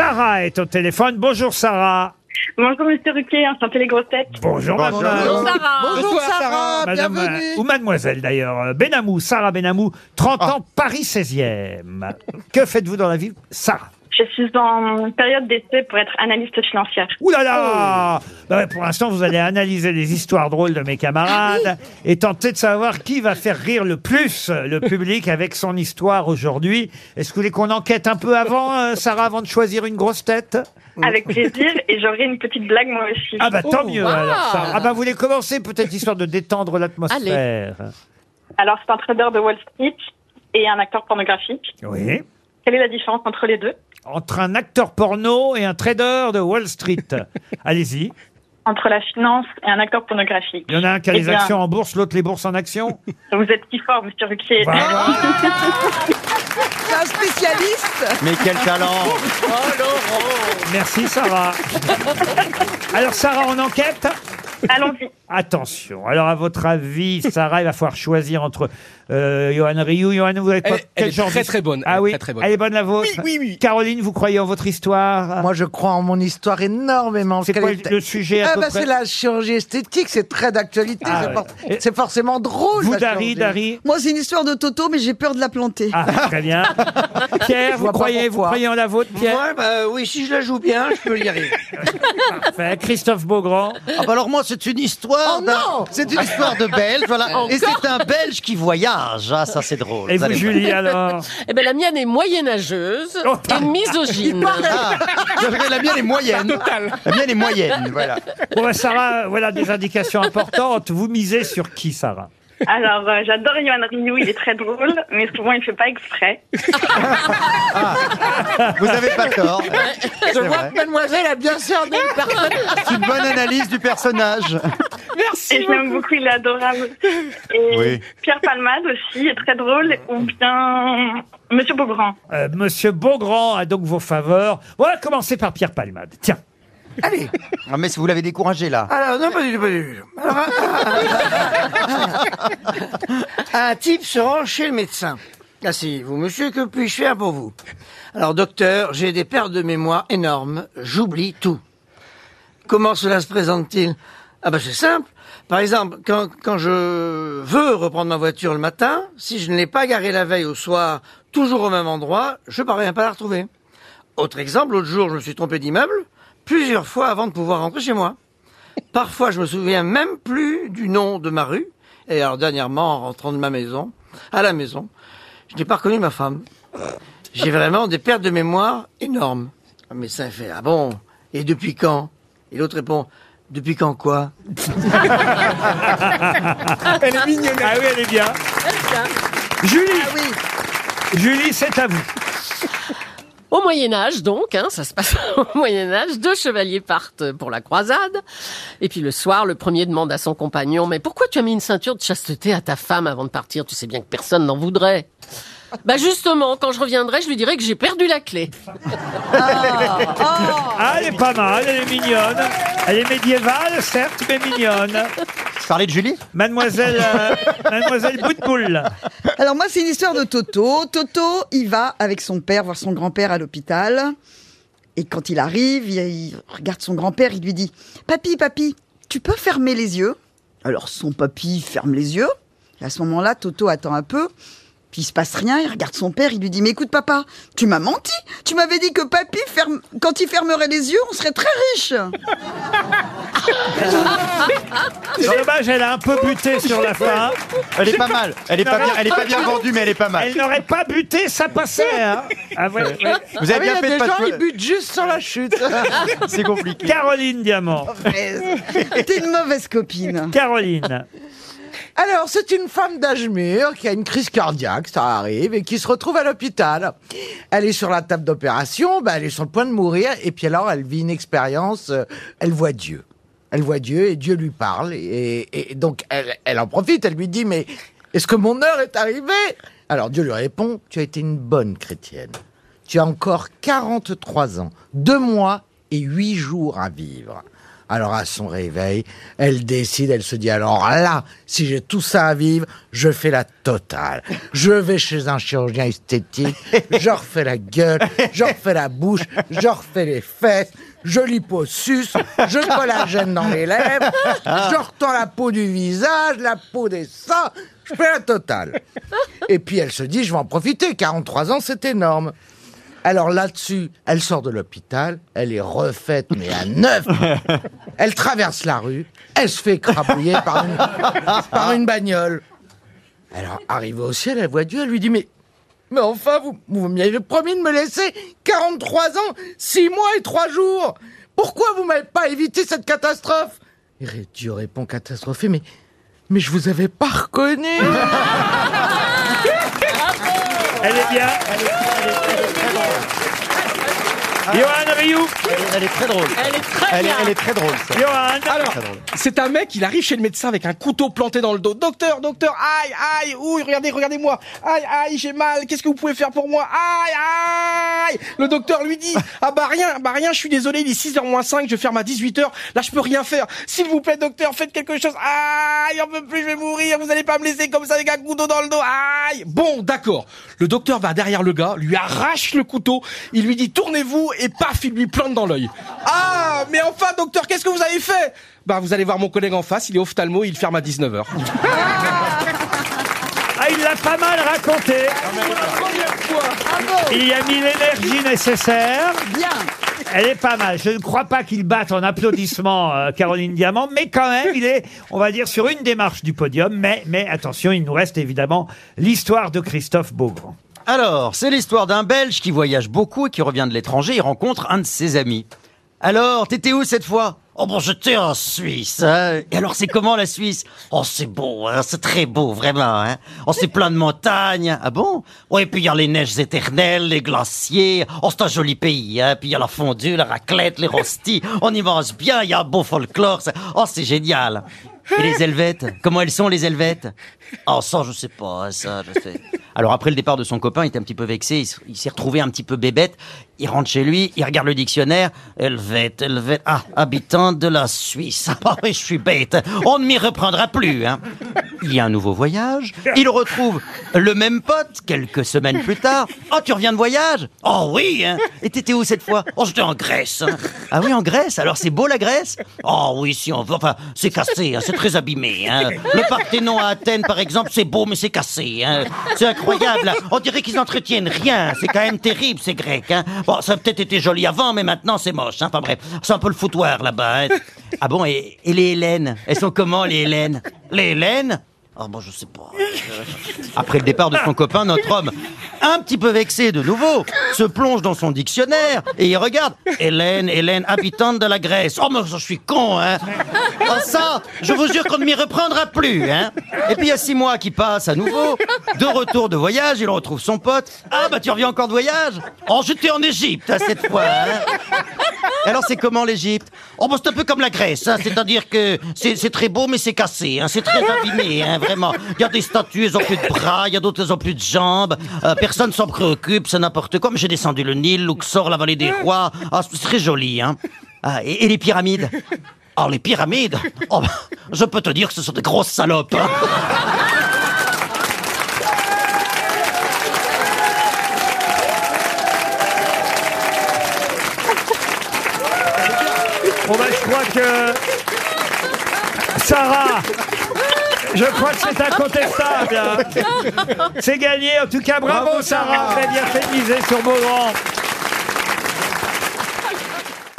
Sarah est au téléphone. Bonjour Sarah. Bonjour Monsieur Ruquier, enchanté les grosses têtes. Bonjour, Bonjour. madame. Bonjour Sarah, Madame, bienvenue. euh, ou mademoiselle d'ailleurs. Euh, Benamou, Sarah Benamou, 30 Ah. ans, Paris 16e. Que faites-vous dans la vie, Sarah? Je suis en période d'essai pour être analyste financière. Ouh là là Bah ouais, Pour l'instant, vous allez analyser les histoires drôles de mes camarades et tenter de savoir qui va faire rire le plus le public avec son histoire aujourd'hui. Est-ce que vous voulez qu'on enquête un peu avant, euh, Sarah, avant de choisir une grosse tête? Avec plaisir, et j'aurai une petite blague moi aussi. Ah bah tant Oh, mieux wow. alors, Sarah. Ah bah vous voulez commencer peut-être histoire de détendre l'atmosphère. Alors c'est un trader de Wall Street et un acteur pornographique. Oui. Quelle est la différence entre les deux? Entre un acteur porno et un trader de Wall Street. Allez-y. Entre la finance et un acteur pornographique. Il y en a un qui a Eh les bien, actions en bourse, l'autre les bourses en actions. Vous êtes si fort, Monsieur Ruquier. Voilà. C'est un spécialiste. Mais quel talent Merci Sarah. Alors Sarah, on enquête? Allons-y. Attention. Alors à votre avis, Sarah, il va falloir choisir entre euh, Johan Rioux. Johan, vous Elle- quel elle est genre très, très bonne. Elle Ah est oui, très, très bonne. elle est bonne la vôtre. Oui, oui, oui. Caroline, vous croyez en votre histoire? Moi, je crois en mon histoire énormément. C'est parce quoi qu'elle est- le sujet à Ah peu bah près c'est la chirurgie esthétique, c'est très d'actualité, Ah c'est ouais. for- Et- c'est forcément drôle. Vous, la Dari, chirurgie. Dari Moi, c'est une histoire de Toto, mais j'ai peur de la planter. Ah, très bien. Pierre, vous vois pas croyez, vous pourquoi. croyez en la vôtre, Pierre? Moi, bah oui, si je la joue bien, je peux y arriver. Parfait. Christophe Beaugrand. Ah bah alors moi c'est une histoire Oh d'un- non c'est une histoire de Belge voilà. Et c'est un Belge qui voyage. Ah ça c'est drôle. Et vous, allez voir. Julie, alors Eh ben la mienne est moyenâgeuse Oh, et misogyne. ah, la mienne est moyenne. La mienne est moyenne voilà. Bon, bah, Sarah, voilà des indications importantes. Vous misez sur qui, Sarah? Alors euh, j'adore Yohan Ryu, il est très drôle, mais souvent il fait pas exprès. vous avez pas tort. Je vois que mademoiselle a bien cerné le personnage. c'est une bonne analyse du personnage Et je l'aime beaucoup, il est adorable. Et Oui. Pierre Palmade aussi est très drôle, ou bien Monsieur Beaugrand. Euh, Monsieur Beaugrand a donc vos faveurs. On va commencer par Pierre Palmade. Tiens. Allez. ah, mais si vous l'avez découragé là Alors, non, pas du tout, pas du tout. Alors, un, un type se rend chez le médecin. Asseyez-vous, monsieur, que puis-je faire pour vous? Alors, docteur, j'ai des pertes de mémoire énormes. J'oublie tout. Comment cela se présente-t-il? Ah ben c'est simple. Par exemple, quand, quand je veux reprendre ma voiture le matin, si je ne l'ai pas garée la veille au soir, toujours au même endroit, je parviens pas à la retrouver. Autre exemple, l'autre jour, je me suis trompé d'immeuble plusieurs fois avant de pouvoir rentrer chez moi. Parfois, je me souviens même plus du nom de ma rue. Et alors, dernièrement, en rentrant de ma maison, à la maison, je n'ai pas reconnu ma femme. J'ai vraiment des pertes de mémoire énormes. Le médecin fait, ah bon? Et depuis quand? Et l'autre répond, depuis quand quoi Elle est mignonne. Ah oui, elle est bien. Julie, Ah oui. Julie, c'est à vous. Au Moyen Âge, donc, hein, ça se passe au Moyen Âge, deux chevaliers partent pour la croisade. Et puis le soir, le premier demande à son compagnon, mais pourquoi tu as mis une ceinture de chasteté à ta femme avant de partir? Tu sais bien que personne n'en voudrait. Bah justement, quand je reviendrai, je lui dirai que j'ai perdu la clé. Ah, elle est pas mal, elle est mignonne. Elle est médiévale, certes, mais mignonne. je parlais de Julie Mademoiselle, euh, Mademoiselle Boutboul. Alors moi, c'est une histoire de Toto. Toto, il va avec son père voir son grand-père à l'hôpital. Et quand il arrive, il, il regarde son grand-père, il lui dit « Papy, papy, tu peux fermer les yeux ?» Alors son papy ferme les yeux. Et à ce moment-là, Toto attend un peu. Puis il se passe rien, il regarde son père, il lui dit Mais écoute papa, tu m'as menti Tu m'avais dit que papy, ferme... quand il fermerait les yeux, on serait très riche C'est dommage, elle a un peu buté sur la fin. elle est pas mal elle est pas bien elle est pas bien vendue mais elle est pas mal Elle n'aurait pas buté, ça passait. Hein. Ah ouais, ouais. vous avez bien Ah il y fait de pas gens, ils butent juste sur la chute. c'est compliqué Caroline Diamant. T'es une mauvaise copine Caroline. Alors, c'est une femme d'âge mûr qui a une crise cardiaque, ça arrive, et qui se retrouve à l'hôpital. Elle est sur la table d'opération, bah, elle est sur le point de mourir, et puis alors elle vit une expérience, euh, elle voit Dieu. Elle voit Dieu, et Dieu lui parle, et, donc elle, elle en profite, elle lui dit, mais est-ce que mon heure est arrivée? Alors Dieu lui répond, tu as été une bonne chrétienne. Tu as encore 43 ans, 2 mois et 8 jours à vivre. Alors à son réveil, elle décide, elle se dit alors là, si j'ai tout ça à vivre, je fais la totale. Je vais chez un chirurgien esthétique, je refais la gueule, je refais la bouche, je refais les fesses, je liposuce, je collagène dans les lèvres, je retends la peau du visage, la peau des seins, je fais la totale. Et puis elle se dit, je vais en profiter, 43 ans c'est énorme. Alors là-dessus, elle sort de l'hôpital, elle est refaite, mais à neuf. Elle traverse la rue, elle se fait écrabouiller par une, par une bagnole. Alors, arrivée au ciel, elle voit Dieu, elle lui dit, mais, mais enfin, vous, vous m'avez promis de me laisser 43 ans, 6 mois et 3 jours. Pourquoi vous m'avez pas évité cette catastrophe? Et Dieu répond catastrophé, mais, mais je vous avais pas reconnu. Elle est bien. Johan Rioux. Elle est très drôle. Elle est très Elle est, bien. elle est très drôle. ça. Johan. Alors, c'est un mec, il arrive chez le médecin avec un couteau planté dans le dos. Docteur, docteur, aïe, aïe, ouh, regardez, regardez-moi. Aïe, aïe, j'ai mal, qu'est-ce que vous pouvez faire pour moi? Aïe, aïe Le docteur lui dit, ah bah rien, bah rien, je suis désolé, il est 6h moins 5, je ferme à 18h, là je peux rien faire. S'il vous plaît, docteur, faites quelque chose. Aïe, on peut plus, je vais mourir, vous allez pas me laisser comme ça avec un couteau dans le dos. Aïe Bon, d'accord. Le docteur va derrière le gars, lui arrache le couteau, il lui dit, tournez-vous, et paf, il lui plante dans l'œil. Ah, mais enfin, docteur, qu'est-ce que vous avez fait? Bah, vous allez voir mon collègue en face, il est ophtalmo, il ferme à 19h. Ah, il l'a pas mal raconté. Il y a mis l'énergie nécessaire. Bien. Elle est pas mal. Je ne crois pas qu'il batte en applaudissements euh, Caroline Diamant, mais quand même, il est, on va dire, sur une démarche du podium. Mais, mais attention, il nous reste évidemment l'histoire de Christophe Beaugrand. Alors, c'est l'histoire d'un Belge qui voyage beaucoup et qui revient de l'étranger. Il rencontre un de ses amis. Alors, t'étais où cette fois? Oh bon, j'étais en Suisse. Hein. Et alors, c'est comment la Suisse? Oh, c'est beau, hein, c'est très beau, vraiment. Hein. Oh, c'est plein de montagnes. Ah bon? Ouais, et puis il y a les neiges éternelles, les glaciers. Oh, c'est un joli pays. Hein. Puis il y a la fondue, la raclette, les rostis. On y mange bien, il y a un beau folklore. Oh, c'est génial. Et les Helvètes Comment elles sont, les Helvètes? Oh, ça, je sais pas, ça, je sais. Alors, après le départ de son copain, il était un petit peu vexé. Il s'est retrouvé un petit peu bébête. Il rentre chez lui, il regarde le dictionnaire. Helvète, Helvète. Ah, habitant de la Suisse. Ah, je suis bête. On ne m'y reprendra plus, hein. Il y a un nouveau voyage. Il retrouve le même pote quelques semaines plus tard. Oh, tu reviens de voyage? Oh oui, hein. Et t'étais où cette fois? Oh, j'étais en Grèce. hein. Ah oui, en Grèce? Alors c'est beau la Grèce? Oh oui, si on veut. Enfin, c'est cassé, hein, c'est très abîmé. Le Parthénon à Athènes, par exemple, c'est beau, mais c'est cassé. C'est incroyable. On dirait qu'ils n'entretiennent rien. C'est quand même terrible, ces Grecs. Bon, ça a peut-être été joli avant, mais maintenant c'est moche. Hein. Enfin bref, c'est un peu le foutoir là-bas. hein. Ah bon, et, et les Hélènes? Elles sont comment, les Hélènes? Les Hélènes? Oh bon, je sais pas. Après le départ de son copain, notre homme, un petit peu vexé de nouveau, se plonge dans son dictionnaire et il regarde. Hélène, Hélène, habitante de la Grèce. Oh, mais je suis con, hein. Oh, ça, je vous jure qu'on ne m'y reprendra plus, hein. Et puis il y a six mois qui passent à nouveau. De retour de voyage, il retrouve son pote. Ah, bah tu reviens encore de voyage? Oh, j'étais en Égypte, hein, cette fois, hein. Alors c'est comment l'Égypte? Oh bah c'est un peu comme la Grèce, hein, c'est-à-dire que c'est très beau mais c'est cassé, hein, c'est très abîmé, hein, vraiment. Il y a des statues, elles ont plus de bras, il y a d'autres, elles ont plus de jambes. Euh, personne s'en préoccupe, c'est n'importe quoi. Mais j'ai descendu le Nil, Luxor, la vallée des rois. Ah, c'est très joli, hein. Ah, et, et les pyramides? Oh les pyramides? Oh, bah, je peux te dire que ce sont des grosses salopes. hein. Bon ben, je crois que Sarah, je crois que c'est incontestable. hein. C'est gagné. En tout cas, bravo, Sarah. Avez bien fait de miser sur Beaugrand.